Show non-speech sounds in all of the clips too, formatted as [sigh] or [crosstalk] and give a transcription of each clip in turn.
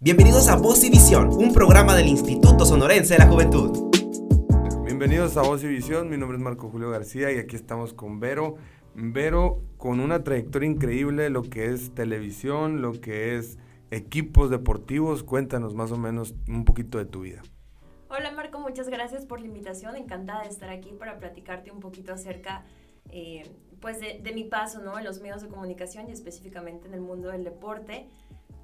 Bienvenidos a Voz y Visión, un programa del Instituto Sonorense de la Juventud. Bienvenidos a Voz y Visión, mi nombre es Marco Julio García y aquí estamos con Vero. Vero con una trayectoria increíble, lo que es televisión, lo que es equipos deportivos. Cuéntanos más o menos un poquito de tu vida. Hola Marco, muchas gracias por la invitación. Encantada de estar aquí para platicarte un poquito acerca eh, pues de, de, mi paso ¿no? en los medios de comunicación y específicamente en el mundo del deporte.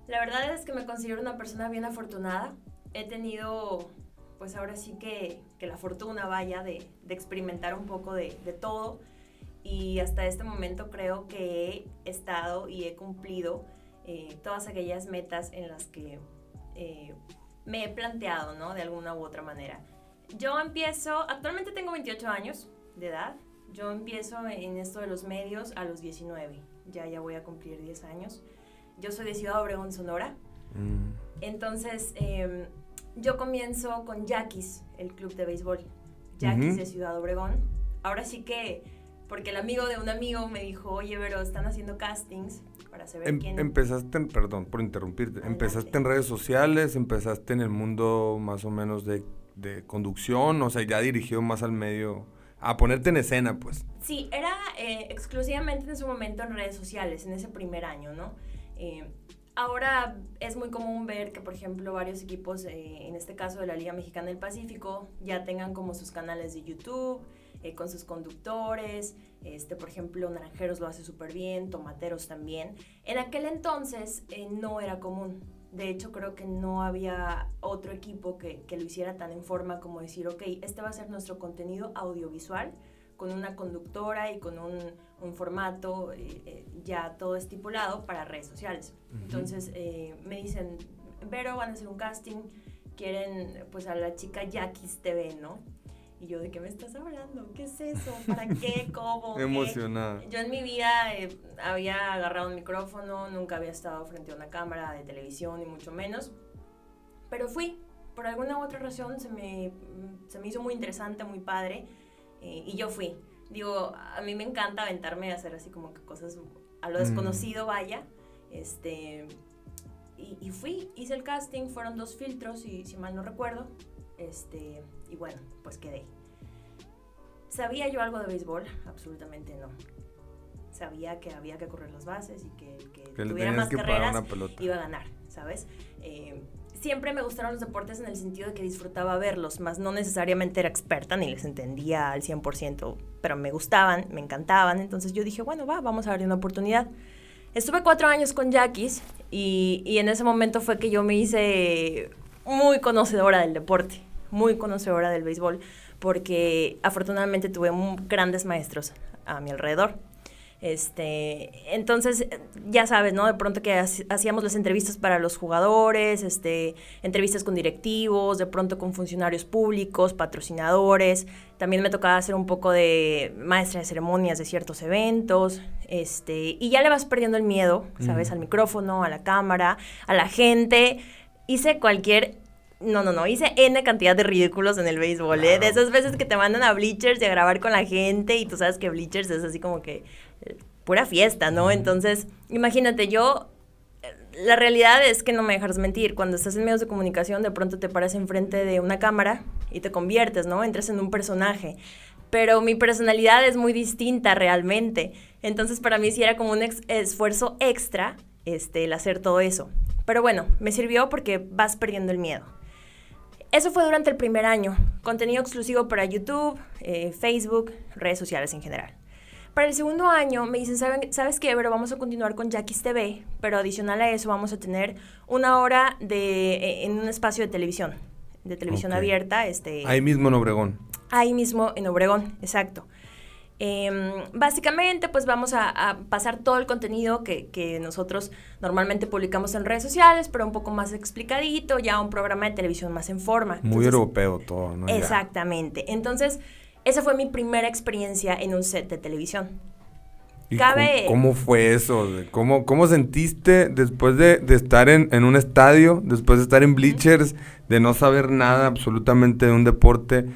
La verdad es que me considero una persona bien afortunada. He tenido, pues ahora sí que, que la fortuna vaya de, experimentar un poco de, de, todo y hasta este momento creo que he estado y he cumplido eh, todas aquellas metas en las que eh, me he planteado, ¿no? De alguna u otra manera. Yo empiezo, actualmente tengo 28 años de edad, yo empiezo en esto de los medios a los 19, ya ya voy a cumplir 10 años. Yo soy de Ciudad Obregón, Sonora. Mm. Entonces, eh, yo comienzo con Yaquis, el club de béisbol. Yaquis uh -huh. de Ciudad Obregón. Ahora sí que, porque el amigo de un amigo me dijo, oye, pero están haciendo castings para saber em quién... Empezaste, en, perdón por interrumpirte, Adelante. empezaste en redes sociales, empezaste en el mundo más o menos de, de conducción, o sea, ya dirigido más al medio a ponerte en escena, pues. Sí, era eh, exclusivamente en ese momento en redes sociales, en ese primer año, ¿no? Eh, ahora es muy común ver que, por ejemplo, varios equipos, eh, en este caso de la Liga Mexicana del Pacífico, ya tengan como sus canales de YouTube, eh, con sus conductores. Este, por ejemplo, Naranjeros lo hace súper bien, Tomateros también. En aquel entonces eh, no era común. De hecho, creo que no había otro equipo que, que lo hiciera tan en forma como decir, ok, este va a ser nuestro contenido audiovisual con una conductora y con un, un formato eh, eh, ya todo estipulado para redes sociales. Uh -huh. Entonces eh, me dicen, Vero, van a hacer un casting, quieren pues a la chica Yaquis TV, ¿no? Y yo, ¿de qué me estás hablando? ¿Qué es eso? ¿Para qué? [laughs] ¿Cómo? Emocionada. Yo en mi vida eh, había agarrado un micrófono, nunca había estado frente a una cámara de televisión, ni mucho menos. Pero fui. Por alguna u otra razón se me, se me hizo muy interesante, muy padre. Eh, y yo fui. Digo, a mí me encanta aventarme a hacer así como que cosas a lo desconocido, mm. vaya. Este, y, y, fui, hice el casting, fueron dos filtros, y, si mal no recuerdo. Este, y bueno, pues quedé. ¿Sabía yo algo de béisbol? Absolutamente no. Sabía que había que correr las bases y que, que, que tuviera más que carreras iba a ganar, ¿sabes? Eh, siempre me gustaron los deportes en el sentido de que disfrutaba verlos, más no necesariamente era experta ni les entendía al 100%, pero me gustaban, me encantaban, entonces yo dije, bueno, va, vamos a darle una oportunidad. Estuve cuatro años con Yaquis y, y en ese momento fue que yo me hice muy conocedora del deporte, muy conocedora del béisbol, porque afortunadamente tuve grandes maestros a mi alrededor. Este, entonces, ya sabes, ¿no? De pronto que hacíamos las entrevistas para los jugadores, este, entrevistas con directivos, de pronto con funcionarios públicos, patrocinadores. También me tocaba hacer un poco de maestra de ceremonias de ciertos eventos. Este, y ya le vas perdiendo el miedo, ¿sabes? Mm. Al micrófono, a la cámara, a la gente. Hice cualquier no, no, no, hice N cantidad de ridículos en el béisbol, ¿eh? De esas veces que te mandan a Bleachers y a grabar con la gente y tú sabes que Bleachers es así como que eh, pura fiesta, ¿no? Entonces, imagínate, yo, eh, la realidad es que no me dejas mentir, cuando estás en medios de comunicación de pronto te paras enfrente de una cámara y te conviertes, ¿no? Entras en un personaje, pero mi personalidad es muy distinta realmente, entonces para mí sí era como un ex esfuerzo extra este, el hacer todo eso. Pero bueno, me sirvió porque vas perdiendo el miedo. Eso fue durante el primer año. Contenido exclusivo para YouTube, eh, Facebook, redes sociales en general. Para el segundo año me dicen, ¿sabes qué? Pero vamos a continuar con Jackie's TV, pero adicional a eso vamos a tener una hora de, eh, en un espacio de televisión, de televisión okay. abierta. Este, ahí mismo en Obregón. Ahí mismo en Obregón, exacto. Eh, básicamente, pues vamos a, a, pasar todo el contenido que, que, nosotros normalmente publicamos en redes sociales, pero un poco más explicadito, ya un programa de televisión más en forma. Muy Entonces, europeo todo, ¿no? Exactamente. Entonces, esa fue mi primera experiencia en un set de televisión. ¿Y Cabe... cómo, cómo, fue eso? ¿Cómo, cómo sentiste después de, de estar en, en, un estadio, después de estar en bleachers, de no saber nada absolutamente de un deporte?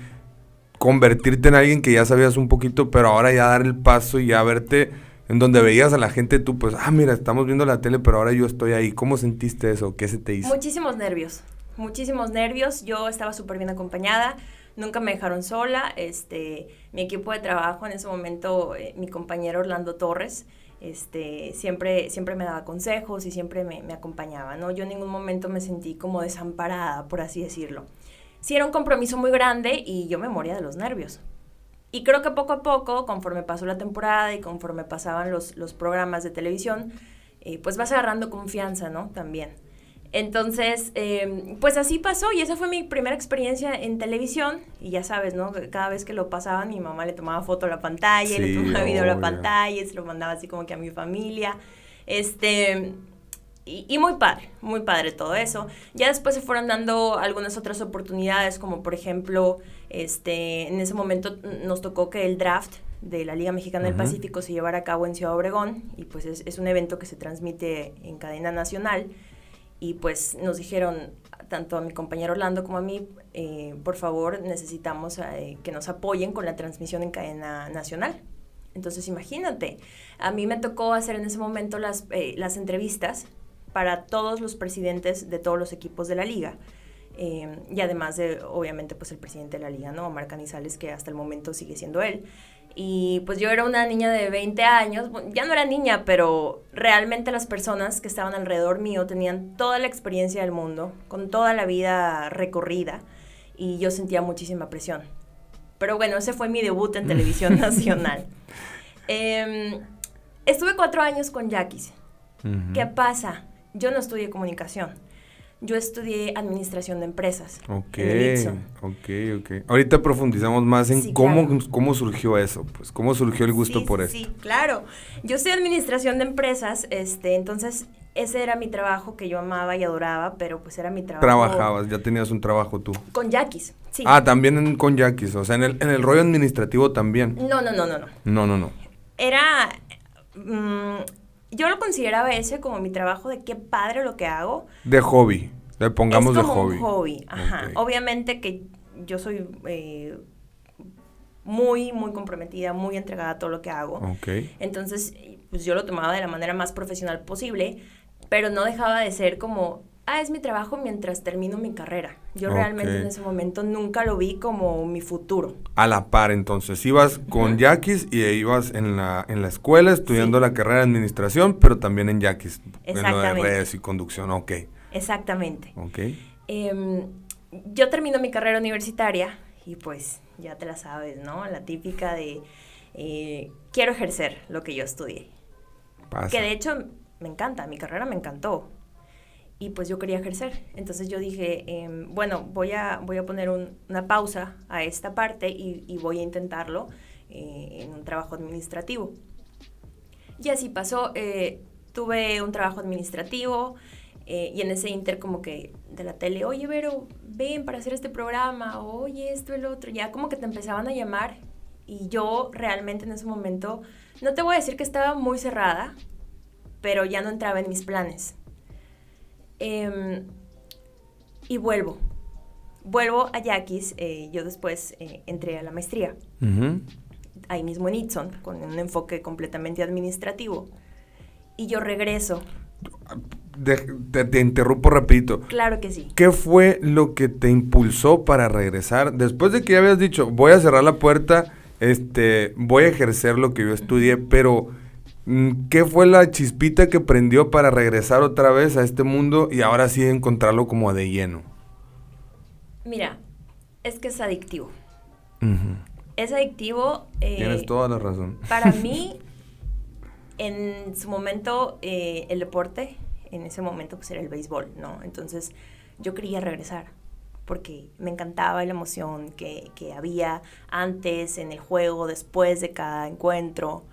Convertirte en alguien que ya sabías un poquito, pero ahora ya dar el paso y ya verte en donde veías a la gente tú, pues, ah, mira, estamos viendo la tele, pero ahora yo estoy ahí. ¿Cómo sentiste eso? ¿Qué se te hizo? Muchísimos nervios, muchísimos nervios. Yo estaba súper bien acompañada, nunca me dejaron sola. Este, mi equipo de trabajo en ese momento, eh, mi compañero Orlando Torres, este, siempre, siempre me daba consejos y siempre me, me, acompañaba, ¿no? Yo en ningún momento me sentí como desamparada, por así decirlo. Sí era un compromiso muy grande y yo me moría de los nervios. Y creo que poco a poco, conforme pasó la temporada y conforme pasaban los, los programas de televisión, eh, pues vas agarrando confianza, ¿no? También. Entonces, eh, pues así pasó y esa fue mi primera experiencia en televisión y ya sabes, ¿no? Cada vez que lo pasaban mi mamá le tomaba foto a la pantalla, le tomaba [laughs] video a la pantalla, se lo mandaba así como que a mi familia. Este, y, muy padre, muy padre todo eso. Ya después se fueron dando algunas otras oportunidades, como por ejemplo, este, en ese momento nos tocó que el draft de la Liga Mexicana del Pacífico se llevara a cabo en Ciudad Obregón y pues es, es un evento que se transmite en cadena nacional y pues nos dijeron tanto a mi compañero Orlando como a mí, eh, por favor necesitamos eh, que nos apoyen con la transmisión en cadena nacional. Entonces imagínate, a mí me tocó hacer en ese momento las, eh, las entrevistas para todos los presidentes de todos los equipos de la liga. y además de, obviamente, pues el presidente de la liga, ¿no? Omar Canizales, que hasta el momento sigue siendo él. Y pues yo era una niña de 20 años, ya no era niña, pero realmente las personas que estaban alrededor mío tenían toda la experiencia del mundo, con toda la vida recorrida, y yo sentía muchísima presión. Pero bueno, ese fue mi debut en [laughs] televisión nacional. Em, estuve cuatro años con Yaquis. ¿Qué pasa? Yo no estudié comunicación yo estudié administración de empresas. Ok, ok, ok. Ahorita profundizamos más en cómo, cómo surgió eso, pues, cómo surgió el gusto por eso. Sí, claro. Yo estudié administración de empresas, este, entonces ese era mi trabajo que yo amaba y adoraba, pero pues era mi trabajo. Trabajabas, ya tenías un trabajo tú. Con Yaquis, sí. Ah, también con Yaquis, o sea, en el, en el rollo administrativo también. No, no, no, no, no. No, no, no. Era... Mm, yo lo consideraba ese como mi trabajo de qué padre lo que hago. De hobby, le pongamos es como de hobby. Un hobby, ajá. Obviamente que yo soy eh, muy, muy comprometida, muy entregada a todo lo que hago. Okay. Entonces, pues yo lo tomaba de la manera más profesional posible, pero no dejaba de ser como ah, es mi trabajo mientras termino mi carrera. Yo realmente en ese momento nunca lo vi como mi futuro. A la par, entonces, ibas con Yaquis y ibas en la, en la escuela estudiando la carrera de administración, pero también en Yaquis, en lo de redes y conducción, ok. Exactamente. Ok. Em, yo termino mi carrera universitaria y pues ya te la sabes, ¿no? La típica de eh, quiero ejercer lo que yo estudié. Pasa. Que de hecho me encanta, mi carrera me encantó y pues yo quería ejercer. Entonces yo dije, em, bueno, voy a, voy a poner una pausa a esta parte y, voy a intentarlo eh, en un trabajo administrativo. Y así pasó, eh, tuve un trabajo administrativo eh, y en ese inter como que de la tele, oye Vero, ven para hacer este programa, oye esto, el otro, ya como que te empezaban a llamar y yo realmente en ese momento, no te voy a decir que estaba muy cerrada, pero ya no entraba en mis planes Em, y vuelvo. Vuelvo a Yaquis. Eh, yo después eh, entré a la maestría. Ahí mismo en Itson, con un enfoque completamente administrativo. Y yo regreso. te, interrumpo rapidito. Claro que sí. ¿Qué fue lo que te impulsó para regresar? Después de que ya habías dicho, voy a cerrar la puerta, este, voy a ejercer lo que yo estudié, pero ¿Qué fue la chispita que prendió para regresar otra vez a este mundo y ahora sí encontrarlo como de lleno? Mira, es que es adictivo. Es adictivo. Eh, Tienes toda la razón. Para mí, [laughs] en su momento, eh, el deporte, en ese momento, pues era el béisbol, ¿no? Entonces, yo quería regresar porque me encantaba la emoción que, que había antes en el juego, después de cada encuentro.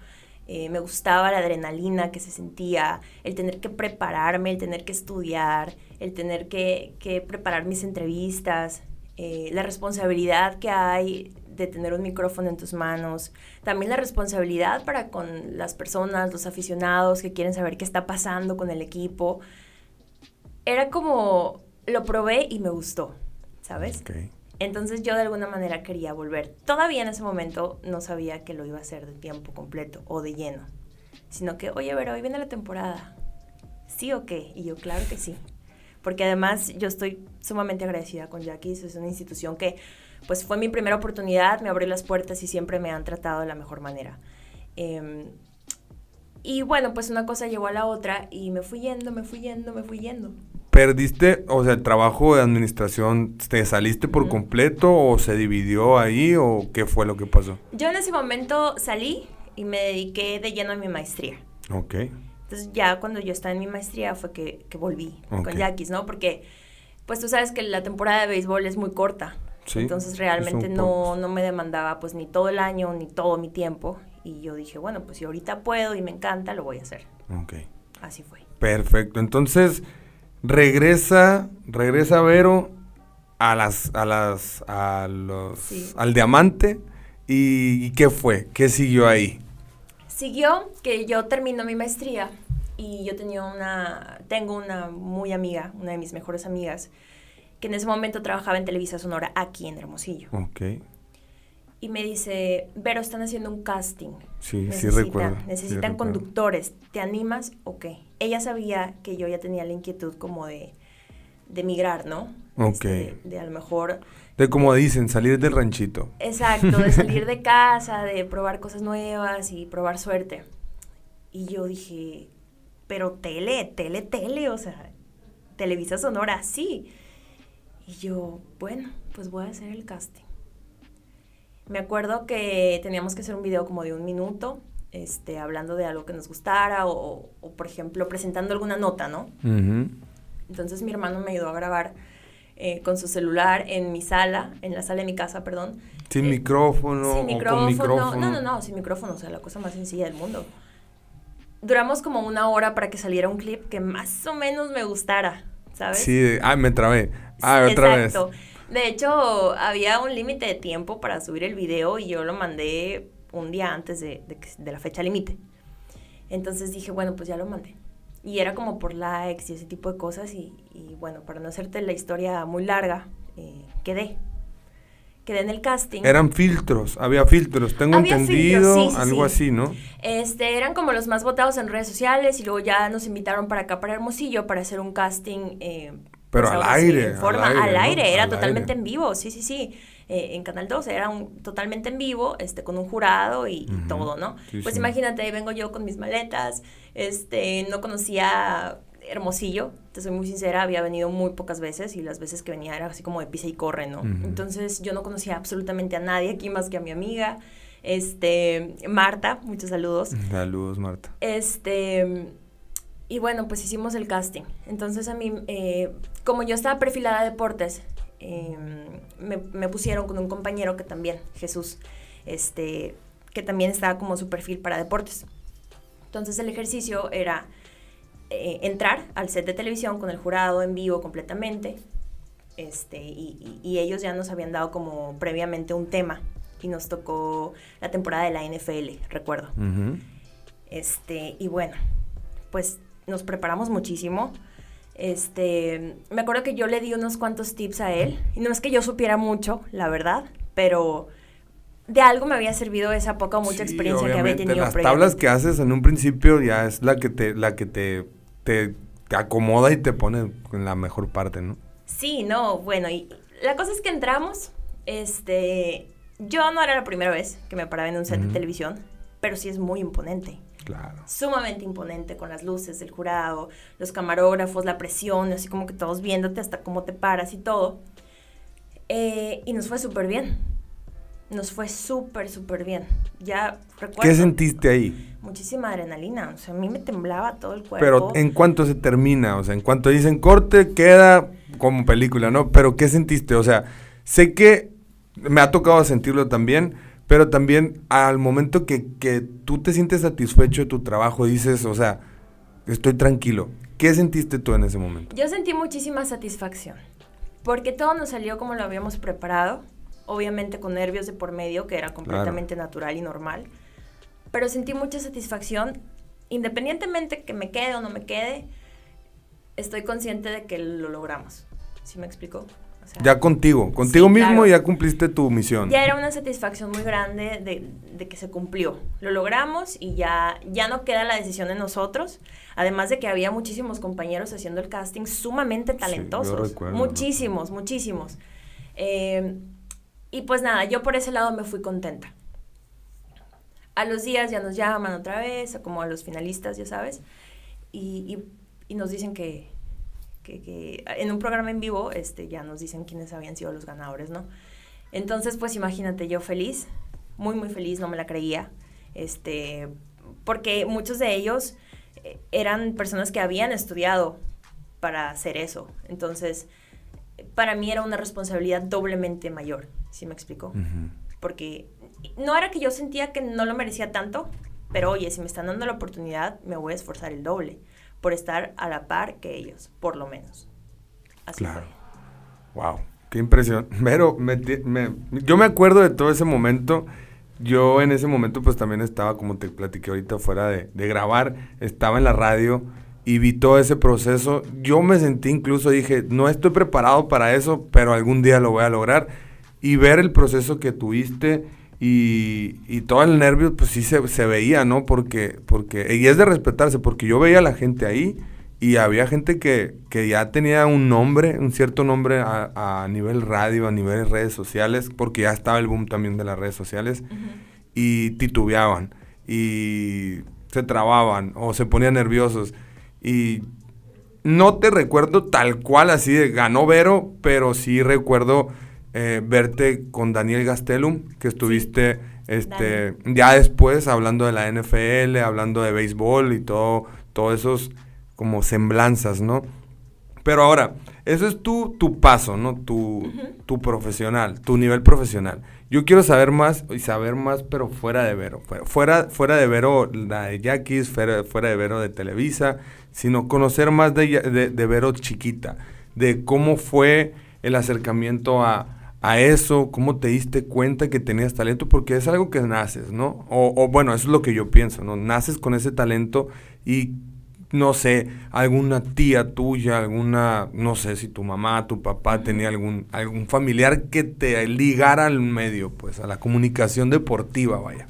Eh, me gustaba la adrenalina que se sentía, el tener que prepararme, el tener que estudiar, el tener que, preparar mis entrevistas, eh, la responsabilidad que hay de tener un micrófono en tus manos, también la responsabilidad para con las personas, los aficionados que quieren saber qué está pasando con el equipo. Era como, lo probé y me gustó, ¿sabes? Entonces yo de alguna manera quería volver. Todavía en ese momento no sabía que lo iba a hacer de tiempo completo o de lleno. sino que, oye, pero hoy viene la temporada. ¿Sí o qué? Y yo, claro que sí. Porque además yo estoy sumamente agradecida con Jackie, es una institución que pues fue mi primera oportunidad, me abrió las puertas y siempre me han tratado de la mejor manera. Em, y bueno, pues una cosa llegó a la otra y me fui yendo, me fui yendo, me fui yendo. ¿Perdiste, o sea, el trabajo de administración, te saliste por completo o se dividió ahí o qué fue lo que pasó? Yo en ese momento salí y me dediqué de lleno a mi maestría. Ok. Entonces ya cuando yo estaba en mi maestría fue que, que volví con Yaquis, ¿no? Porque pues tú sabes que la temporada de béisbol es muy corta. Sí, Entonces realmente no, no me demandaba pues ni todo el año ni todo mi tiempo. Y yo dije, bueno, pues si ahorita puedo y me encanta, lo voy a hacer. Ok. Así fue. Perfecto. Entonces regresa, regresa Vero a las, a las, a los, al diamante. ¿Y, qué fue? ¿Qué siguió ahí? Siguió que yo termino mi maestría y yo tenía una, tengo una muy amiga, una de mis mejores amigas, que en ese momento trabajaba en Televisa Sonora aquí en Hermosillo. Ok. Y me dice, Vero, están haciendo un casting. Sí, sí recuerdo. Necesitan conductores. ¿Te animas o qué? Ella sabía que yo ya tenía la inquietud como de, de migrar, ¿no? Ok. Este, de, a lo mejor... De como dicen, salir del ranchito. Exacto, de salir [laughs] de casa, de probar cosas nuevas y probar suerte. Y yo dije, pero tele, tele, tele, o sea, Televisa Sonora, sí. Y yo, bueno, pues voy a hacer el casting. Me acuerdo que teníamos que hacer un video como de un minuto, este, hablando de algo que nos gustara o, por ejemplo, presentando alguna nota, ¿no? Entonces mi hermano me ayudó a grabar eh, con su celular en mi sala, en la sala de mi casa, perdón. Sin eh, micrófono. Sin micrófono. No, no, no, sin micrófono, o sea, la cosa más sencilla del mundo. Duramos como una hora para que saliera un clip que más o menos me gustara, ¿sabes? Sí, ah, me trabé. Ah, otra exacto. De hecho, había un límite de tiempo para subir el video y yo lo mandé un día antes de, la fecha límite. Entonces dije, bueno, pues ya lo mandé. Y era como por likes y ese tipo de cosas. Y, bueno, para no hacerte la historia muy larga, eh, quedé. Quedé en el casting. Eran filtros, había filtros, tengo entendido, algo así, ¿no? Este, eran como los más votados en redes sociales y luego ya nos invitaron para acá, para Hermosillo, para hacer un casting eh, pero al aire, forma, al aire. era totalmente en vivo, sí, sí, sí. Eh, en Canal 12 era un, totalmente en vivo, este, con un jurado y, todo, ¿no? pues imagínate, ahí vengo yo con mis maletas, este, no conocía Hermosillo, te soy muy sincera, había venido muy pocas veces y las veces que venía era así como de pisa y corre, ¿no? Entonces yo no conocía absolutamente a nadie aquí más que a mi amiga, este, Marta, muchos saludos. Saludos, Marta. Este y bueno, pues hicimos el casting. Entonces a mí, eh, como yo estaba perfilada a deportes, em, me, pusieron con un compañero que también, Jesús, este, que también estaba como su perfil para deportes. Entonces el ejercicio era eh, entrar al set de televisión con el jurado en vivo completamente. Este, y, ellos ya nos habían dado como previamente un tema y nos tocó la temporada de la NFL, recuerdo. Este, y bueno, pues nos preparamos muchísimo. Este, me acuerdo que yo le di unos cuantos tips a él, y no es que yo supiera mucho, la verdad, pero de algo me había servido esa poca o mucha experiencia que había tenido. Las tablas que haces en un principio ya es la que te, la que te, te, te acomoda y te pone en la mejor parte, ¿no? Sí, no, bueno, y la cosa es que entramos, este, yo no era la primera vez que me paraba en un set de televisión, pero sí es muy imponente. Sumamente imponente con las luces, el jurado, los camarógrafos, la presión, así como que todos viéndote hasta cómo te paras y todo. Eh, y nos fue súper bien. Nos fue súper, súper bien. Ya recuerdo. ¿Qué sentiste ahí? Muchísima adrenalina. O sea, a mí me temblaba todo el cuerpo. Pero ¿en cuánto se termina? O sea, en cuanto dicen corte, queda como película, ¿no? Pero ¿qué sentiste? O sea, sé que me ha tocado sentirlo también pero también al momento que, que tú te sientes satisfecho de tu trabajo, dices, o sea, estoy tranquilo. ¿Qué sentiste tú en ese momento? Yo sentí muchísima satisfacción, porque todo nos salió como lo habíamos preparado, obviamente con nervios de por medio, que era completamente natural y normal, pero sentí mucha satisfacción, independientemente que me quede o no me quede, estoy consciente de que lo logramos. ¿Sí me explico? Ya contigo, contigo mismo ya cumpliste tu misión. Ya era una satisfacción muy grande de, de, que se cumplió. Lo logramos y ya, ya no queda la decisión en nosotros. Además de que había muchísimos compañeros haciendo el casting sumamente talentosos. muchísimos, muchísimos. Eh, y pues nada, yo por ese lado me fui contenta. A los días ya nos llaman otra vez, como a los finalistas, ya sabes, y, y, nos dicen que, que, que, en un programa en vivo este, ya nos dicen quiénes habían sido los ganadores, ¿no? Entonces, pues imagínate, yo feliz, muy, muy feliz, no me la creía, este, porque muchos de ellos eh, eran personas que habían estudiado para hacer eso. Entonces, para mí era una responsabilidad doblemente mayor, ¿sí me explico? Porque no era que yo sentía que no lo merecía tanto, pero oye, si me están dando la oportunidad, me voy a esforzar el doble por estar a la par que ellos, por lo menos. Así claro. Wow, qué impresión. [laughs] Pero yo me acuerdo de todo ese momento. Yo en ese momento pues también estaba, como te platiqué ahorita, fuera de, de grabar, estaba en la radio y vi todo ese proceso. Yo me sentí incluso, dije, no estoy preparado para eso, pero algún día lo voy a lograr. Y ver el proceso que tuviste y, y todo el nervio, pues sí se, se, veía, ¿no? Porque, porque, y es de respetarse, porque yo veía a la gente ahí y había gente que, que ya tenía un nombre, un cierto nombre a, a, nivel radio, a nivel redes sociales, porque ya estaba el boom también de las redes sociales, y titubeaban, y se trababan o se ponían nerviosos. Y no te recuerdo tal cual así de ganó Vero, pero sí recuerdo eh, verte con Daniel Gastelum, que estuviste este, ya después hablando de la NFL, hablando de béisbol y todo, todos esos como semblanzas, ¿no? Pero ahora, eso es tu, tu paso, ¿no? Tu, tu profesional, tu nivel profesional. Yo quiero saber más y saber más, pero fuera de Vero. Fuera, fuera de Vero, la de Yaquis, fuera, fuera de Vero de Televisa, sino conocer más de, de, Vero chiquita, de cómo fue el acercamiento a, eso, cómo te diste cuenta que tenías talento, porque es algo que naces, ¿no? O, o, bueno, eso es lo que yo pienso, ¿no? Naces con ese talento y, no sé, alguna tía tuya, alguna, no sé si tu mamá, tu papá tenía algún, algún familiar que te ligara al medio, pues, a la comunicación deportiva, vaya.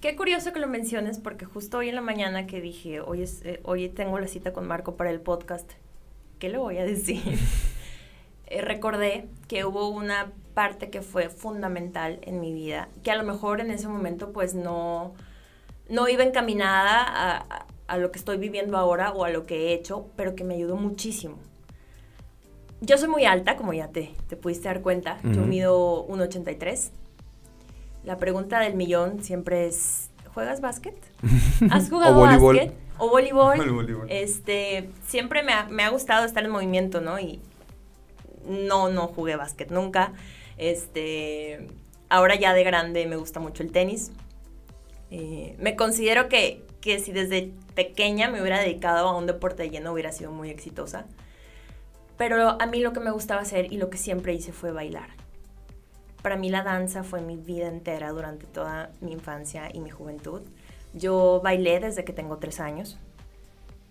Qué curioso que lo menciones porque justo hoy en la mañana que dije, hoy, es, eh, hoy tengo la cita con Marco para el podcast, ¿qué le voy a decir? [laughs] Eh, recordé que hubo una parte que fue fundamental en mi vida, que a lo mejor en ese momento pues no, no iba encaminada a, a, lo que estoy viviendo ahora o a lo que he hecho, pero que me ayudó muchísimo. Yo soy muy alta, como ya te, te pudiste dar cuenta, yo mido 1,83 la pregunta del millón siempre es, ¿juegas básquet? [laughs] ¿Has jugado básquet? O voleibol. [laughs] Este, siempre me ha, gustado estar en movimiento, ¿no? Y no, no jugué básquet nunca. Este, ahora ya de grande me gusta mucho el tenis. Eh, me considero que, que si desde pequeña me hubiera dedicado a un deporte lleno hubiera sido muy exitosa. Pero a mí lo que me gustaba hacer y lo que siempre hice fue bailar. Para mí la danza fue mi vida entera durante toda mi infancia y mi juventud. Yo bailé desde que tengo tres años.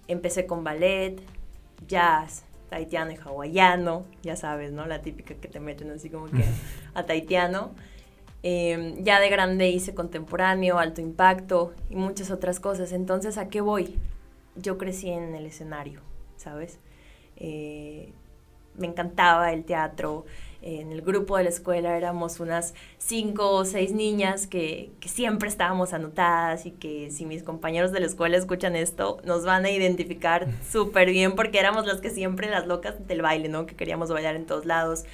Empecé con ballet, jazz, taitiano y hawaiano, ya sabes, ¿no? La típica que te meten así como que [laughs] a taitiano. Em, ya de grande hice contemporáneo, alto impacto y muchas otras cosas. Entonces, ¿a qué voy? Yo crecí en el escenario, ¿sabes? Eh, me encantaba el teatro, en el grupo de la escuela éramos unas cinco o seis niñas que, siempre estábamos anotadas y que si mis compañeros de la escuela escuchan esto, nos van a identificar [laughs] súper bien porque éramos las que siempre las locas del baile, ¿no? Que queríamos bailar en todos lados.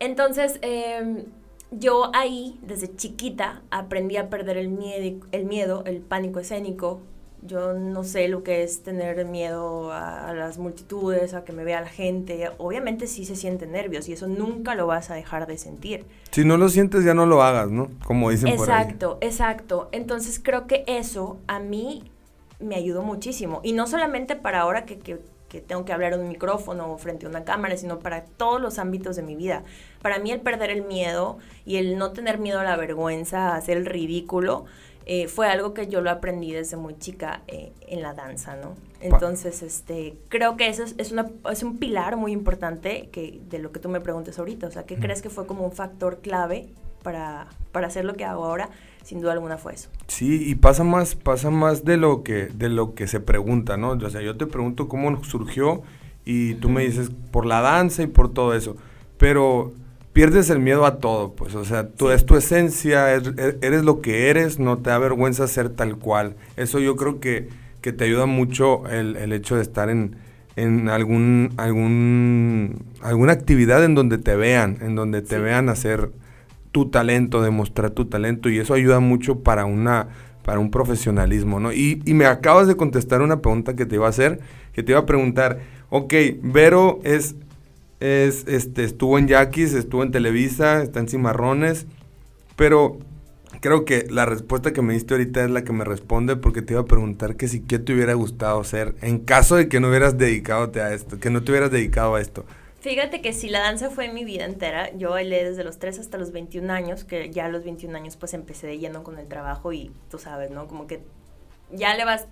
Entonces, em, yo ahí, desde chiquita, aprendí a perder el miedo, el miedo, el pánico escénico, yo no sé lo que es tener miedo a, las multitudes, a que me vea la gente. Obviamente sí se sienten nervios y eso nunca lo vas a dejar de sentir. Si no lo sientes ya no lo hagas, ¿no? Como dicen por ahí. Exacto, exacto. Entonces creo que eso a mí me ayudó muchísimo. Y no solamente para ahora que, que, que tengo que hablar en un micrófono o frente a una cámara, sino para todos los ámbitos de mi vida. Para mí el perder el miedo y el no tener miedo a la vergüenza, a hacer el ridículo, eh, fue algo que yo lo aprendí desde muy chica eh, en la danza, ¿no? Entonces, este, creo que eso es, una, es un pilar muy importante que, de lo que tú me preguntas ahorita. O sea, ¿qué crees que fue como un factor clave para, para hacer lo que hago ahora? Sin duda alguna fue eso. Sí, y pasa más, pasa más de lo que, de lo que se pregunta, ¿no? O sea, yo te pregunto cómo surgió y tú me dices por la danza y por todo eso. Pero pierdes el miedo a todo, pues, o sea, tú es tu esencia, er, eres, lo que eres, no te da vergüenza ser tal cual. Eso yo creo que, que te ayuda mucho el, el hecho de estar en, en algún, algún, alguna actividad en donde te vean, en donde te vean hacer tu talento, demostrar tu talento, y eso ayuda mucho para una para un profesionalismo, ¿no? Y, y me acabas de contestar una pregunta que te iba a hacer, que te iba a preguntar, ok, Vero es es, este, estuvo en Yaquis, estuvo en Televisa, está en Cimarrones, pero creo que la respuesta que me diste ahorita es la que me responde porque te iba a preguntar que si qué te hubiera gustado ser en caso de que no hubieras dedicado a esto, que no te hubieras dedicado a esto. Fíjate que si la danza fue mi vida entera, yo bailé desde los 3 hasta los 21 años, que ya a los 21 años pues empecé de lleno con el trabajo y tú sabes, ¿no? Como que ya le vas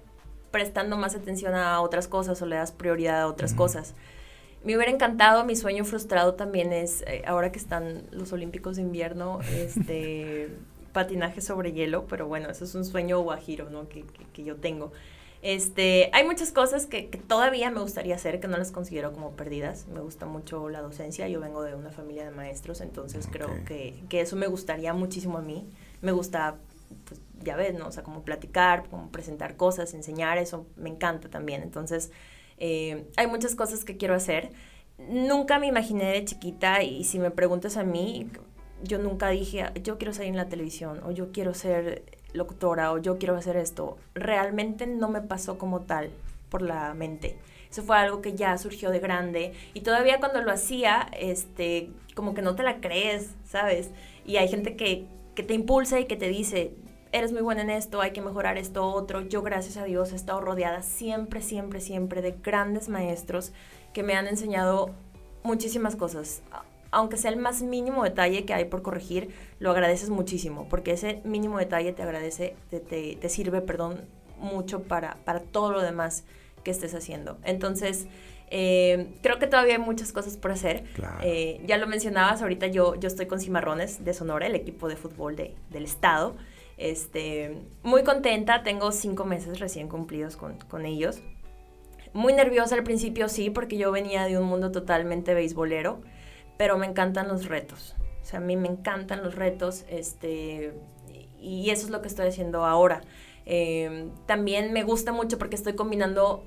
prestando más atención a otras cosas o le das prioridad a otras cosas. Me hubiera encantado, mi sueño frustrado también es, eh, ahora que están los Olímpicos de invierno, este, [laughs] patinaje sobre hielo, pero bueno, eso es un sueño guajiro, ¿no? Que, que, yo tengo. Este, hay muchas cosas que, todavía me gustaría hacer, que no las considero como perdidas. Me gusta mucho la docencia, yo vengo de una familia de maestros, entonces creo que, que, eso me gustaría muchísimo a mí. Me gusta, pues, ya ves, ¿no? O sea, como platicar, como presentar cosas, enseñar, eso me encanta también. Entonces, eh, hay muchas cosas que quiero hacer. Nunca me imaginé de chiquita y si me preguntas a mí, yo nunca dije, yo quiero salir en la televisión o yo quiero ser locutora o yo quiero hacer esto. Realmente no me pasó como tal por la mente. Eso fue algo que ya surgió de grande y todavía cuando lo hacía, este, como que no te la crees, ¿sabes? Y hay gente que, que te impulsa y que te dice, eres muy buena en esto, hay que mejorar esto otro. Yo, gracias a Dios, he estado rodeada siempre, siempre, siempre de grandes maestros que me han enseñado muchísimas cosas. Aunque sea el más mínimo detalle que hay por corregir, lo agradeces muchísimo, porque ese mínimo detalle te agradece, te, te, sirve, perdón, mucho para, para todo lo demás que estés haciendo. Entonces, eh, creo que todavía hay muchas cosas por hacer. Eh, ya lo mencionabas, ahorita yo, yo estoy con Cimarrones de Sonora, el equipo de fútbol de, del estado. Este, muy contenta, tengo cinco meses recién cumplidos con, con ellos. Muy nerviosa al principio, sí, porque yo venía de un mundo totalmente beisbolero, pero me encantan los retos. O sea, a mí me encantan los retos, este, y eso es lo que estoy haciendo ahora. Em, también me gusta mucho porque estoy combinando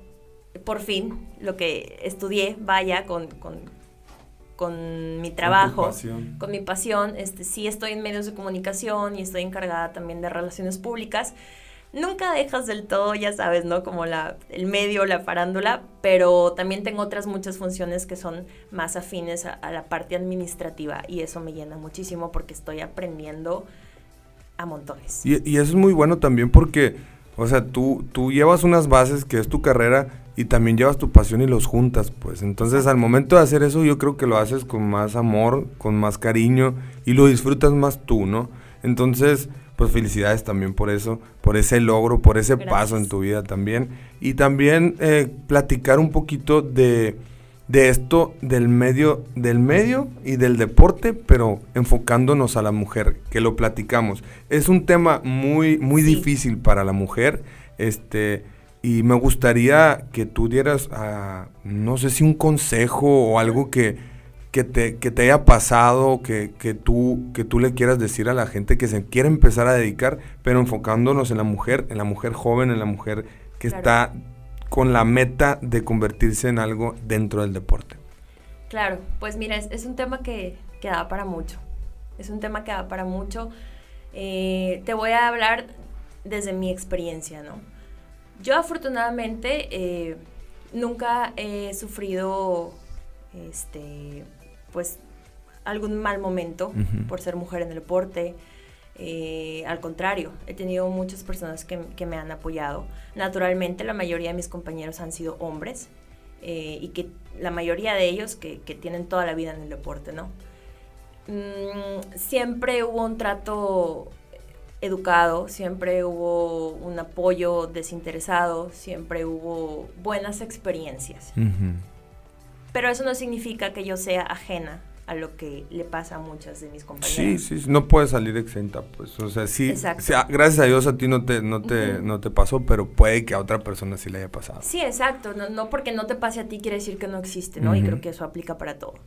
por fin lo que estudié, vaya, con, con, con mi trabajo, con, mi pasión. Este, sí estoy en medios de comunicación y estoy encargada también de relaciones públicas. Nunca dejas del todo, ya sabes, ¿no? Como la, el medio, la farándula, pero también tengo otras muchas funciones que son más afines a, la parte administrativa y eso me llena muchísimo porque estoy aprendiendo a montones. Y, y eso es muy bueno también porque, o sea, tú, tú llevas unas bases que es tu carrera y también llevas tu pasión y los juntas, pues. Entonces, al momento de hacer eso, yo creo que lo haces con más amor, con más cariño y lo disfrutas más tú, ¿no? Entonces, pues felicidades también por eso, por ese logro, por ese paso en tu vida también. Y también eh, platicar un poquito de, de esto del medio, del medio y del deporte, pero enfocándonos a la mujer, que lo platicamos. Es un tema muy, muy difícil para la mujer. Este y me gustaría que tú dieras, ah, no sé si un consejo o algo que, que, te, que te haya pasado, que, que, tú, que tú le quieras decir a la gente que se quiere empezar a dedicar, pero enfocándonos en la mujer, en la mujer joven, en la mujer que está con la meta de convertirse en algo dentro del deporte. Claro, pues mira, es, un tema que, que, da para mucho. Es un tema que da para mucho. Eh, te voy a hablar desde mi experiencia, ¿no? Yo afortunadamente eh, nunca he sufrido este, pues algún mal momento por ser mujer en el deporte. Eh, al contrario, he tenido muchas personas que, me han apoyado. Naturalmente, la mayoría de mis compañeros han sido hombres eh, y que la mayoría de ellos que, tienen toda la vida en el deporte, ¿no? Mm, siempre hubo un trato educado, siempre hubo un apoyo desinteresado, siempre hubo buenas experiencias. Pero eso no significa que yo sea ajena a lo que le pasa a muchas de mis compañeras. Sí, sí, no puede salir exenta, pues, o sea, sí, gracias a Dios a ti no te, no te, no te pasó, pero puede que a otra persona sí le haya pasado. Sí, exacto, no, no porque no te pase a ti quiere decir que no existe, ¿no? Y creo que eso aplica para todo.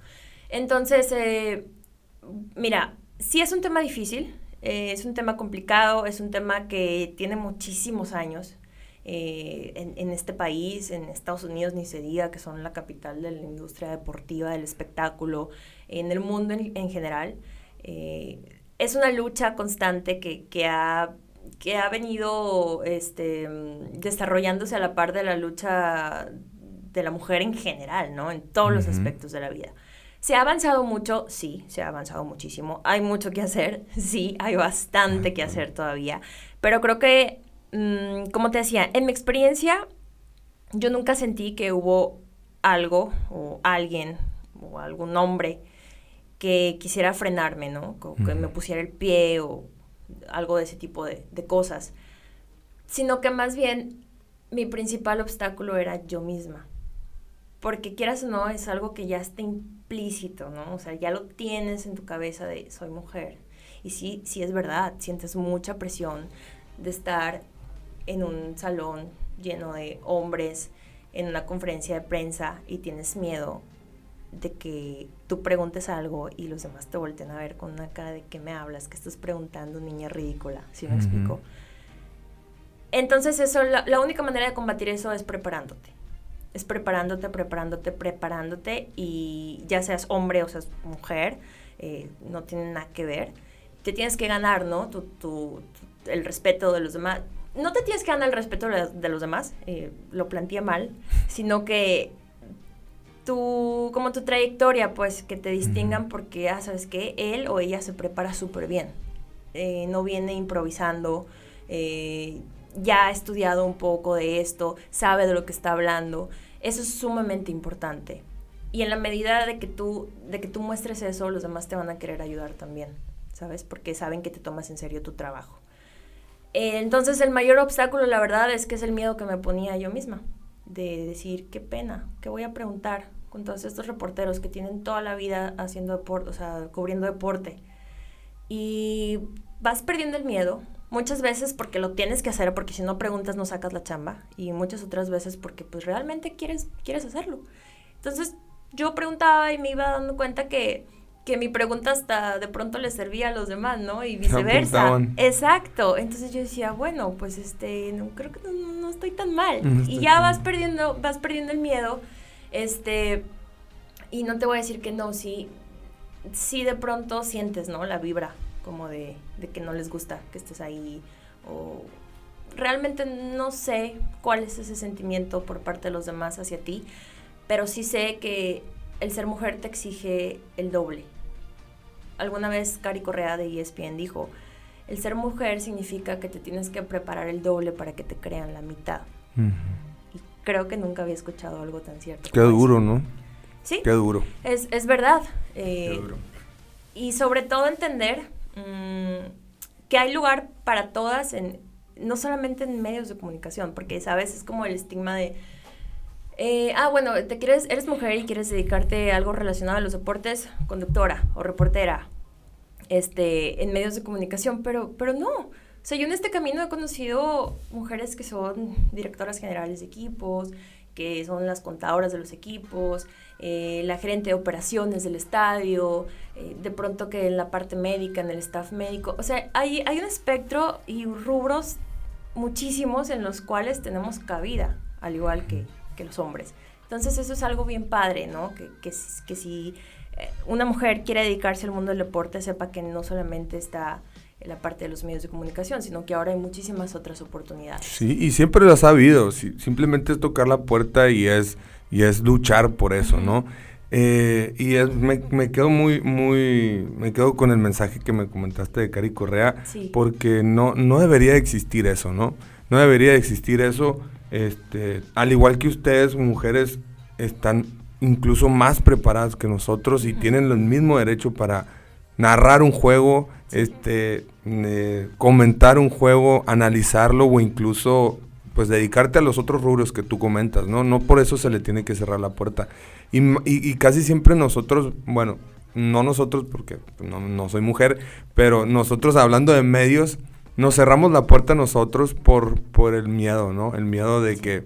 Entonces, eh, mira, sí es un tema difícil, eh, es un tema complicado, es un tema que tiene muchísimos años. Eh, en, este país, en Estados Unidos ni se diga que son la capital de la industria deportiva, del espectáculo, en el mundo en, general. Eh, es una lucha constante que, que, ha, que ha venido este, desarrollándose a la par de la lucha de la mujer en general, ¿no? En todos los aspectos de la vida. ¿Se ha avanzado mucho? Sí, se ha avanzado muchísimo. Hay mucho que hacer, [laughs] sí, hay bastante que hacer todavía. Pero creo que, mm, como te decía, en mi experiencia, yo nunca sentí que hubo algo o alguien o algún hombre que quisiera frenarme, ¿no? que me pusiera el pie o algo de ese tipo de, cosas. Sino que más bien mi principal obstáculo era yo misma. Porque quieras o no, es algo que ya está implícito, ¿no? O sea, ya lo tienes en tu cabeza de soy mujer. Y sí, sí es verdad, sientes mucha presión de estar en un salón lleno de hombres, en una conferencia de prensa y tienes miedo de que tú preguntes algo y los demás te volten a ver con una cara de que me hablas, que estás preguntando, niña ridícula, ¿sí me explico? Entonces eso, la, única manera de combatir eso es preparándote. Es preparándote, preparándote, preparándote y ya seas hombre o seas mujer, eh, no tiene nada que ver. Te tienes que ganar, ¿no? Tu, el respeto de los demás. No te tienes que ganar el respeto de, los demás, eh, lo planteé mal, sino que tu, como tu trayectoria, pues que te distingan porque, ah, sabes que él o ella se prepara súper bien. Eh, no viene improvisando, eh, ya ha estudiado un poco de esto, sabe de lo que está hablando. Eso es sumamente importante. Y en la medida de que tú, de que tú muestres eso, los demás te van a querer ayudar también, ¿sabes? Porque saben que te tomas en serio tu trabajo. Eh, entonces el mayor obstáculo, la verdad, es que es el miedo que me ponía yo misma de decir, qué pena, qué voy a preguntar con todos estos reporteros que tienen toda la vida haciendo deporte, o sea, cubriendo deporte. Y vas perdiendo el miedo, muchas veces porque lo tienes que hacer, porque si no preguntas no sacas la chamba, y muchas otras veces porque pues realmente quieres, quieres hacerlo. Entonces yo preguntaba y me iba dando cuenta que, que mi pregunta hasta de pronto le servía a los demás, ¿no? Y [laughs] viceversa. Exacto. Entonces yo decía, bueno, pues este, no, creo que no, estoy tan mal. y ya vas perdiendo, vas perdiendo el miedo este, y no te voy a decir que no, sí, sí de pronto sientes, ¿no? La vibra como de, de que no les gusta que estés ahí o realmente no sé cuál es ese sentimiento por parte de los demás hacia ti, pero sí sé que el ser mujer te exige el doble. Alguna vez Cari Correa de ESPN dijo, el ser mujer significa que te tienes que preparar el doble para que te crean la mitad creo que nunca había escuchado algo tan cierto. Qué duro, ¿no? Sí. Qué duro. Es, es verdad. Eh, Qué duro. Y sobre todo entender mm, que hay lugar para todas, en, no solamente en medios de comunicación, porque sabes, es como el estigma de... Eh, ah, bueno, te quieres, eres mujer y quieres dedicarte a algo relacionado a los deportes, conductora o reportera, este, en medios de comunicación, pero, pero no. O sea, yo en este camino he conocido mujeres que son directoras generales de equipos, que son las contadoras de los equipos, eh, la gerente de operaciones del estadio, eh, de pronto que en la parte médica, en el staff médico. O sea, hay, hay un espectro y rubros muchísimos en los cuales tenemos cabida, al igual que, que los hombres. Entonces eso es algo bien padre, ¿no? Que, que, que si eh, una mujer quiere dedicarse al mundo del deporte, sepa que no solamente está la parte de los medios de comunicación, sino que ahora hay muchísimas otras oportunidades. Sí, y siempre las ha habido, simplemente es tocar la puerta y es, y es luchar por eso, ¿no? Eh, y me, me, quedo muy, muy, me quedo con el mensaje que me comentaste de Cari Correa, porque no, no debería existir eso, ¿no? No debería existir eso, este, al igual que ustedes, mujeres, están incluso más preparadas que nosotros y tienen el mismo derecho para narrar un juego, este, eh, comentar un juego, analizarlo o incluso pues dedicarte a los otros rubros que tú comentas, ¿no? No por eso se le tiene que cerrar la puerta. Y, y, casi siempre nosotros, bueno, no nosotros porque no, no, soy mujer, pero nosotros hablando de medios, nos cerramos la puerta nosotros por, por el miedo, ¿no? El miedo de que,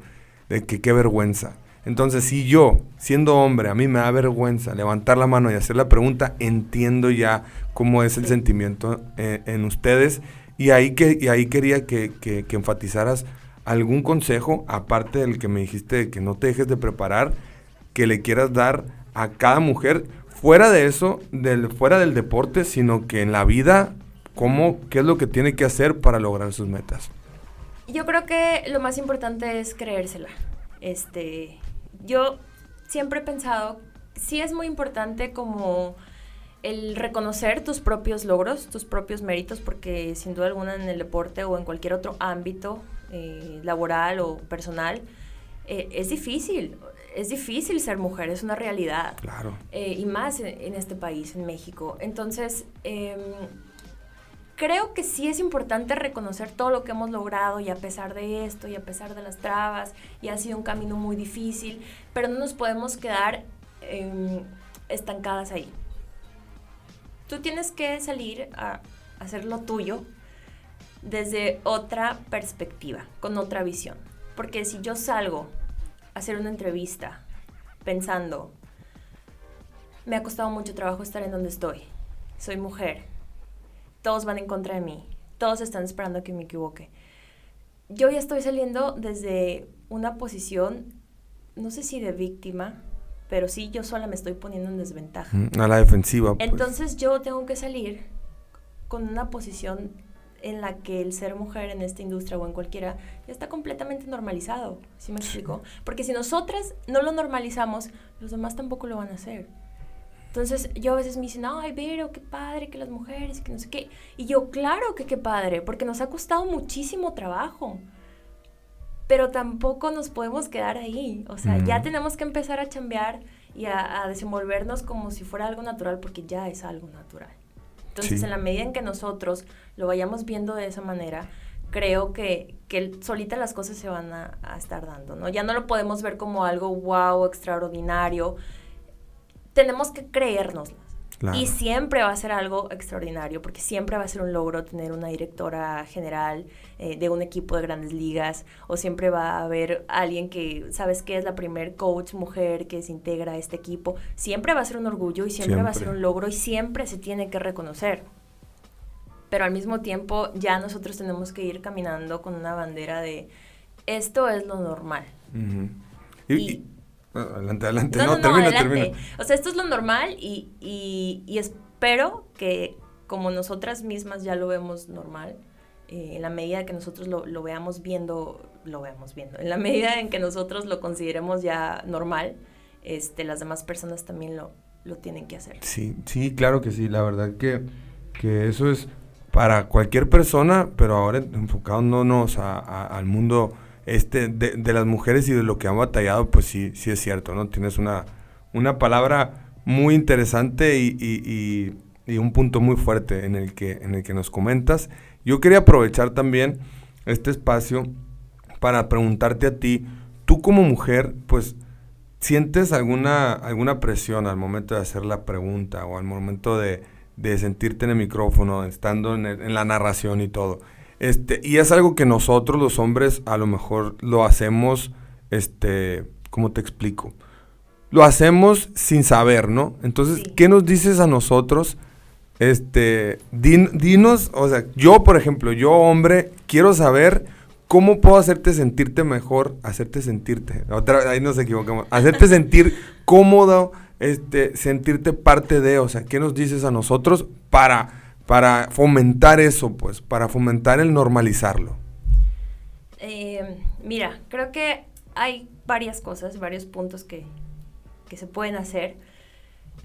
de que qué vergüenza. Entonces, si yo, siendo hombre, a mí me da vergüenza levantar la mano y hacer la pregunta, entiendo ya cómo es el sentimiento eh, en ustedes. Y ahí, que, y ahí quería que, que, que enfatizaras algún consejo, aparte del que me dijiste que no te dejes de preparar, que le quieras dar a cada mujer, fuera de eso, del, fuera del deporte, sino que en la vida, cómo, qué es lo que tiene que hacer para lograr sus metas. Yo creo que lo más importante es creérsela. Este, yo siempre he pensado, sí es muy importante como el reconocer tus propios logros, tus propios méritos, porque sin duda alguna en el deporte o en cualquier otro ámbito eh, laboral o personal, eh, es difícil. Es difícil ser mujer, es una realidad. Claro. Eh, y más en, este país, en México. Entonces, em, creo que sí es importante reconocer todo lo que hemos logrado y a pesar de esto y a pesar de las trabas, y ha sido un camino muy difícil, pero no nos podemos quedar em, estancadas ahí. Tú tienes que salir a hacer lo tuyo, desde otra perspectiva, con otra visión. Porque si yo salgo a hacer una entrevista pensando, me ha costado mucho trabajo estar en donde estoy, soy mujer, todos van en contra de mí, todos están esperando que me equivoque. Yo ya estoy saliendo desde una posición, no sé si de víctima, pero sí yo sola me estoy poniendo en desventaja. A la defensiva. Pues. Entonces yo tengo que salir con una posición en la que el ser mujer en esta industria o en cualquiera ya está completamente normalizado, ¿sí me explico? Porque si nosotras no lo normalizamos, los demás tampoco lo van a hacer. Entonces yo a veces me dicen, ay, pero qué padre que las mujeres, que no sé qué. Y yo, claro que qué padre, porque nos ha costado muchísimo trabajo. Pero tampoco nos podemos quedar ahí. O sea, ya tenemos que empezar a chambear y a desenvolvernos como si fuera algo natural, porque ya es algo natural. Entonces, en la medida en que nosotros lo vayamos viendo de esa manera, creo que, que solita las cosas se van a, estar dando, ¿no? Ya no lo podemos ver como algo wow, extraordinario. Tenemos que creérnoslas. Y siempre va a ser algo extraordinario, porque siempre va a ser un logro tener una directora general eh, de un equipo de grandes ligas, o siempre va a haber alguien que, ¿sabes que es la primer coach mujer que se integra a este equipo? Siempre va a ser un orgullo y siempre, va a ser un logro y siempre se tiene que reconocer. Pero al mismo tiempo ya nosotros tenemos que ir caminando con una bandera de esto es lo normal. y Adelante, adelante. No, no, adelante. O sea, esto es lo normal y, y, espero que como nosotras mismas ya lo vemos normal, eh, en la medida que nosotros lo, lo, veamos viendo, lo veamos viendo, en la medida en que nosotros lo consideremos ya normal, este, las demás personas también lo, lo tienen que hacer. Sí, sí, claro que sí. La verdad que, que eso es para cualquier persona, pero ahora enfocándonos a, al mundo este, de, las mujeres y de lo que han batallado, pues sí, sí es cierto, ¿no? Tienes una, una palabra muy interesante y, un punto muy fuerte en el, que, en el que nos comentas. Yo quería aprovechar también este espacio para preguntarte a ti, tú como mujer, pues, ¿sientes alguna, alguna presión al momento de hacer la pregunta o al momento de, sentirte en el micrófono, estando en, en la narración y todo? Este, y es algo que nosotros los hombres a lo mejor lo hacemos, este, ¿cómo te explico? Lo hacemos sin saber, ¿no? Entonces, ¿qué nos dices a nosotros? Este, dinos, o sea, yo, por ejemplo, yo hombre, quiero saber cómo puedo hacerte sentirte mejor, hacerte sentirte, otra, ahí nos equivocamos, hacerte [laughs] sentir cómodo, este, sentirte parte de, o sea, ¿qué nos dices a nosotros para para fomentar eso, pues, para fomentar el normalizarlo? Eh, mira, creo que hay varias cosas, varios puntos que, que se pueden hacer,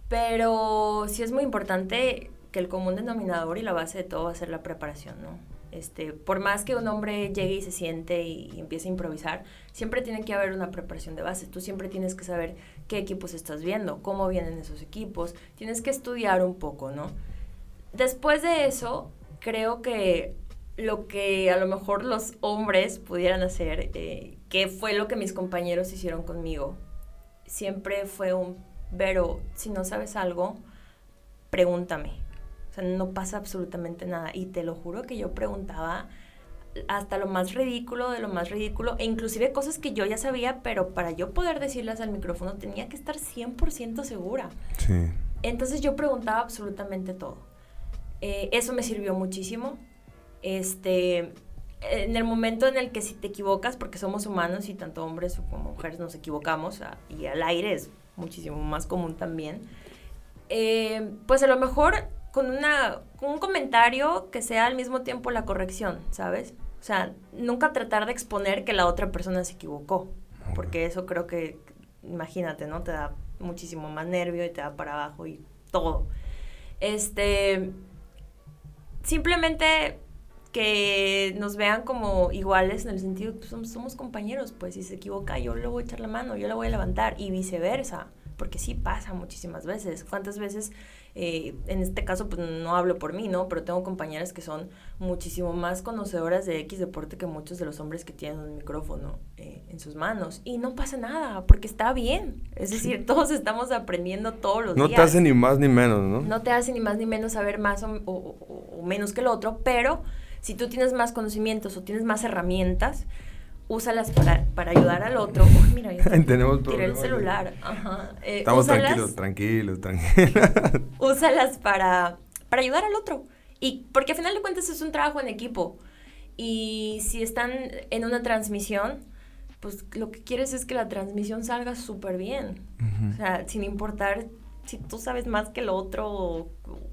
pero sí es muy importante que el común denominador y la base de todo va a ser la preparación, ¿no? Este, por más que un hombre llegue y se siente y, y, empiece a improvisar, siempre tiene que haber una preparación de base. Tú siempre tienes que saber qué equipos estás viendo, cómo vienen esos equipos, tienes que estudiar un poco, ¿no? Después de eso, creo que lo que a lo mejor los hombres pudieran hacer, eh, que fue lo que mis compañeros hicieron conmigo, siempre fue un, pero si no sabes algo, pregúntame. O sea, no pasa absolutamente nada. Y te lo juro que yo preguntaba hasta lo más ridículo de lo más ridículo, e inclusive cosas que yo ya sabía, pero para yo poder decirlas al micrófono tenía que estar 100% segura. Sí. Entonces yo preguntaba absolutamente todo. Eh, eso me sirvió muchísimo. Este, en el momento en el que si te equivocas, porque somos humanos y tanto hombres como mujeres nos equivocamos, y al aire es muchísimo más común también, eh, pues a lo mejor con, una, con un comentario que sea al mismo tiempo la corrección, ¿sabes? O sea, nunca tratar de exponer que la otra persona se equivocó, porque eso creo que, imagínate, ¿no? Te da muchísimo más nervio y te da para abajo y todo. Este, simplemente que nos vean como iguales en el sentido que somos, somos compañeros, pues si se equivoca yo le voy a echar la mano, yo la voy a levantar y viceversa, porque sí pasa muchísimas veces. ¿Cuántas veces eh, en este caso, pues no hablo por mí, ¿no? Pero tengo compañeras que son muchísimo más conocedoras de X deporte que muchos de los hombres que tienen un micrófono eh, en sus manos. Y no pasa nada, porque está bien. Es decir, [laughs] todos estamos aprendiendo todos los días. No te hace ni más ni menos, ¿no? No te hace ni más ni menos saber más o, o menos que el otro, pero si tú tienes más conocimientos o tienes más herramientas, úsalas para, para ayudar al otro. mira, yo [laughs] Tenemos tiré el celular. Ajá. Eh, Estamos tranquilos, tranquilos, tranquilos. [laughs] úsalas para, para ayudar al otro. Y porque al final de cuentas es un trabajo en equipo. Y si están en una transmisión, pues lo que quieres es que la transmisión salga súper bien. O sea, sin importar si tú sabes más que el otro,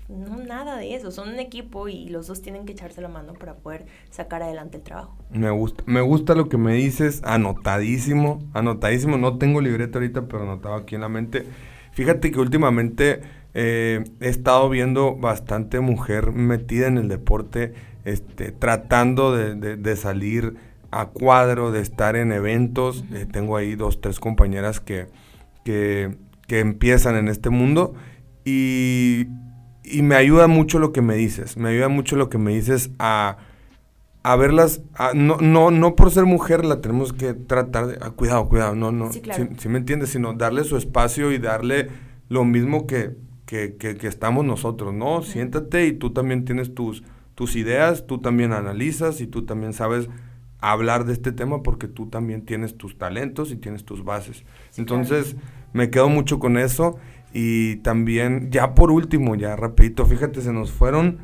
no, nada de eso. Son un equipo y los dos tienen que echarse la mano para poder sacar adelante el trabajo. Me gusta, me gusta lo que me dices, anotadísimo, anotadísimo. No tengo libreta ahorita, pero anotado aquí en la mente. Fíjate que últimamente eh, he estado viendo bastante mujer metida en el deporte, este, tratando de, salir a cuadro, de estar en eventos. Eh, tengo ahí dos, tres compañeras que, que que empiezan en este mundo y, me ayuda mucho lo que me dices, me ayuda mucho lo que me dices a, a verlas, no, no, no por ser mujer la tenemos que tratar de, ah, cuidado, cuidado, no, no, sí, me entiendes, sino darle su espacio y darle lo mismo que, que, estamos nosotros, ¿no? Siéntate y tú también tienes tus, tus ideas, tú también analizas y tú también sabes hablar de este tema porque tú también tienes tus talentos y tienes tus bases. Entonces, me quedo mucho con eso. Y también, ya por último, ya rapidito, fíjate, se nos fueron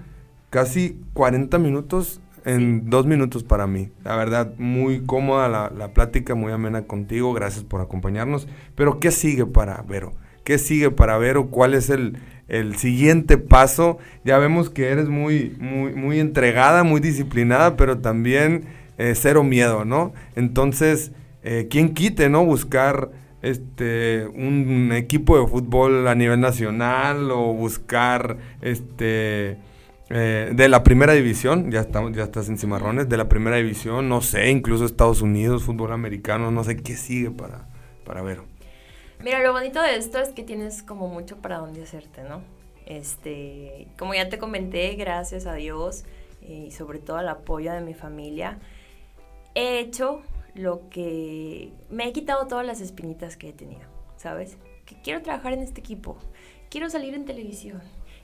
casi 40 minutos en dos minutos para mí. La verdad, muy cómoda la, la, plática, muy amena contigo. Gracias por acompañarnos. Pero, ¿qué sigue para Vero? ¿Qué sigue para Vero? ¿Cuál es el, el siguiente paso? Ya vemos que eres muy, muy, muy entregada, muy disciplinada, pero también eh, cero miedo, ¿no? Entonces, eh, ¿quién quite, ¿no? Buscar este un equipo de fútbol a nivel nacional o buscar este eh, de la primera división, ya estamos, ya estás en Cimarrones, de la primera división, no sé, incluso Estados Unidos, fútbol americano, no sé qué sigue para, para ver. Mira, lo bonito de esto es que tienes como mucho para dónde hacerte, ¿no? Este, como ya te comenté, gracias a Dios y sobre todo al apoyo de mi familia, he hecho lo que me he quitado todas las espinitas que he tenido, ¿sabes? Que quiero trabajar en este equipo, quiero salir en televisión,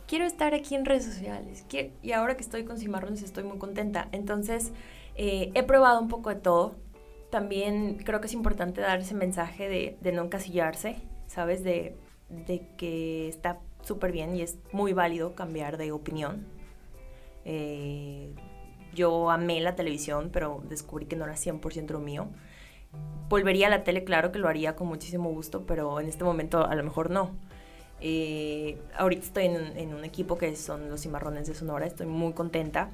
quiero estar aquí en redes sociales, y ahora que estoy con Cimarrones estoy muy contenta. Entonces, eh, he probado un poco de todo. También creo que es importante dar ese mensaje de, no encasillarse, ¿sabes? De, de que está súper bien y es muy válido cambiar de opinión. Eh, yo amé la televisión, pero descubrí que no era 100% lo mío. Volvería a la tele, claro que lo haría con muchísimo gusto, pero en este momento a lo mejor no. Eh, ahorita estoy en, un equipo que son los Cimarrones de Sonora, estoy muy contenta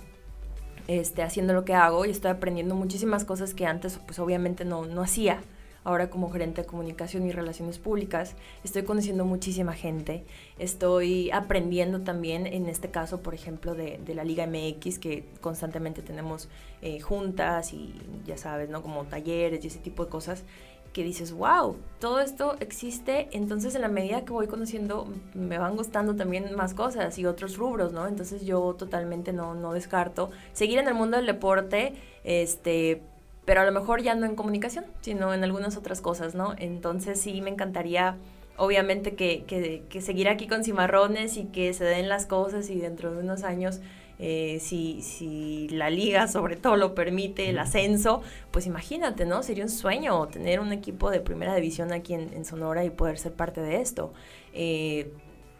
este, haciendo lo que hago y estoy aprendiendo muchísimas cosas que antes pues obviamente no, no hacía ahora como gerente de comunicación y relaciones públicas, estoy conociendo muchísima gente, estoy aprendiendo también, en este caso, por ejemplo, de, la Liga MX, que constantemente tenemos eh, juntas y ya sabes, ¿no? Como talleres y ese tipo de cosas. que dices, wow, todo esto existe, entonces en la medida que voy conociendo me van gustando también más cosas y otros rubros, ¿no? Entonces yo totalmente no, no descarto seguir en el mundo del deporte, este, pero a lo mejor ya no en comunicación, sino en algunas otras cosas, ¿no? Entonces sí me encantaría, obviamente, que, que, que seguir aquí con Cimarrones y que se den las cosas y dentro de unos años eh, si, si, la liga sobre todo lo permite, el ascenso, pues imagínate, ¿no? Sería un sueño tener un equipo de primera división aquí en, Sonora y poder ser parte de esto. Eh,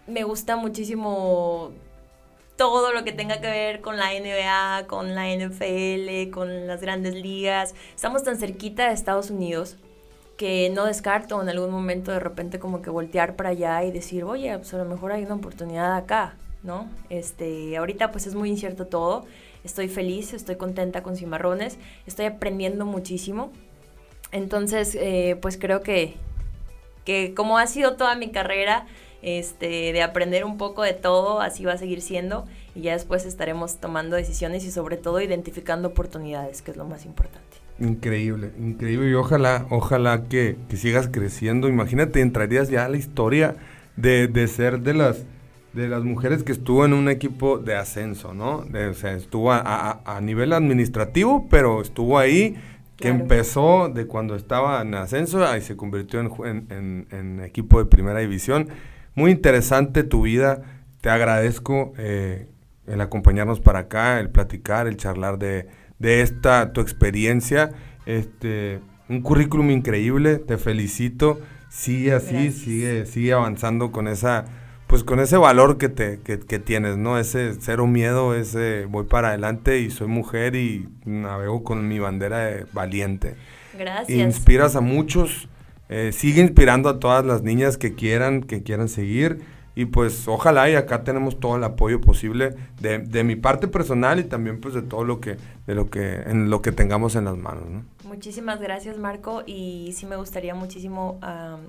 me gusta muchísimo todo lo que tenga que ver con la NBA, con la NFL, con las grandes ligas. Estamos tan cerquita de Estados Unidos que no descarto en algún momento de repente como que voltear para allá y decir, oye, pues a lo mejor hay una oportunidad acá. ¿no? Este, ahorita pues es muy incierto todo. Estoy feliz, estoy contenta con Cimarrones, estoy aprendiendo muchísimo. Entonces, eh, pues creo que, que como ha sido toda mi carrera, este, de aprender un poco de todo, así va a seguir siendo y ya después estaremos tomando decisiones y sobre todo identificando oportunidades, que es lo más importante. Increíble, increíble y ojalá, ojalá que, que sigas creciendo. Imagínate, entrarías ya a la historia de, de ser de las de las mujeres que estuvo en un equipo de ascenso, ¿no? o sea, estuvo a, nivel administrativo, pero estuvo ahí, que empezó de cuando estaba en ascenso y se convirtió en, equipo de primera división. Muy interesante tu vida, te agradezco eh, el acompañarnos para acá, el platicar, el charlar de, de esta, tu experiencia, este, un currículum increíble, te felicito, sigue así, sigue, sigue avanzando con esa pues con ese valor que, te, que, tienes, ¿no? Ese cero miedo, ese voy para adelante y soy mujer y navego con mi bandera de valiente. Gracias. Inspiras a muchos, eh, sigue inspirando a todas las niñas que quieran, que quieran seguir. Y pues ojalá y acá tenemos todo el apoyo posible de, de, mi parte personal y también pues de todo lo que, de lo que, en lo que tengamos en las manos, ¿no? Muchísimas gracias Marco. Y sí me gustaría muchísimo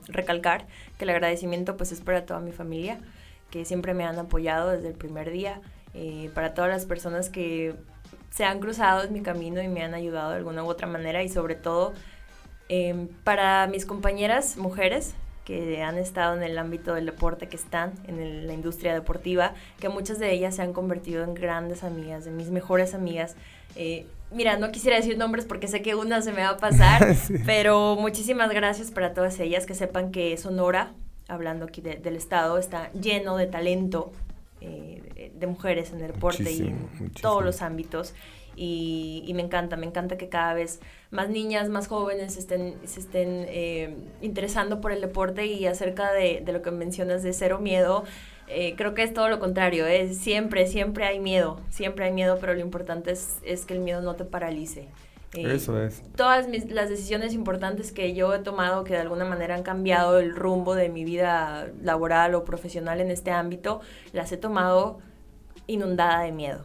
recalcar que el agradecimiento pues es para toda mi familia que siempre me han apoyado desde el primer día, eh, para todas las personas que se han cruzado en mi camino y me han ayudado de alguna u otra manera. Y sobre todo em, para mis compañeras mujeres que han estado en el ámbito del deporte, que están en la industria deportiva, que muchas de ellas se han convertido en grandes amigas, de mis mejores amigas. Eh, Mira, no quisiera decir nombres porque sé que una se me va a pasar, [laughs] pero muchísimas gracias para todas ellas que sepan que Sonora, hablando aquí del estado, está lleno de talento eh, de mujeres en el deporte y en todos los ámbitos. Y, me encanta, me encanta que cada vez más niñas, más jóvenes estén, se estén eh, interesando por el deporte y acerca de, de lo que mencionas de cero miedo. Eh, creo que es todo lo contrario, es siempre, siempre hay miedo, siempre hay miedo, pero lo importante es, es que el miedo no te paralice. Eh, Eso es. Todas mis, las decisiones importantes que yo he tomado que de alguna manera han cambiado el rumbo de mi vida laboral o profesional en este ámbito, las he tomado inundada de miedo.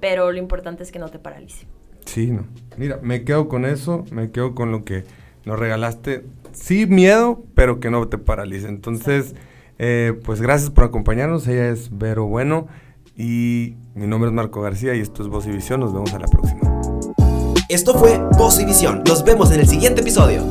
Pero lo importante es que no te paralice. Sí, no. Mira, me quedo con eso, me quedo con lo que nos regalaste. Sí, miedo, pero que no te paralice. Entonces... Eh, pues gracias por acompañarnos. Ella es Vero Bueno y mi nombre es Marco García y esto es Voz y Visión. Nos vemos a la próxima. Esto fue Voz y Visión. Nos vemos en el siguiente episodio.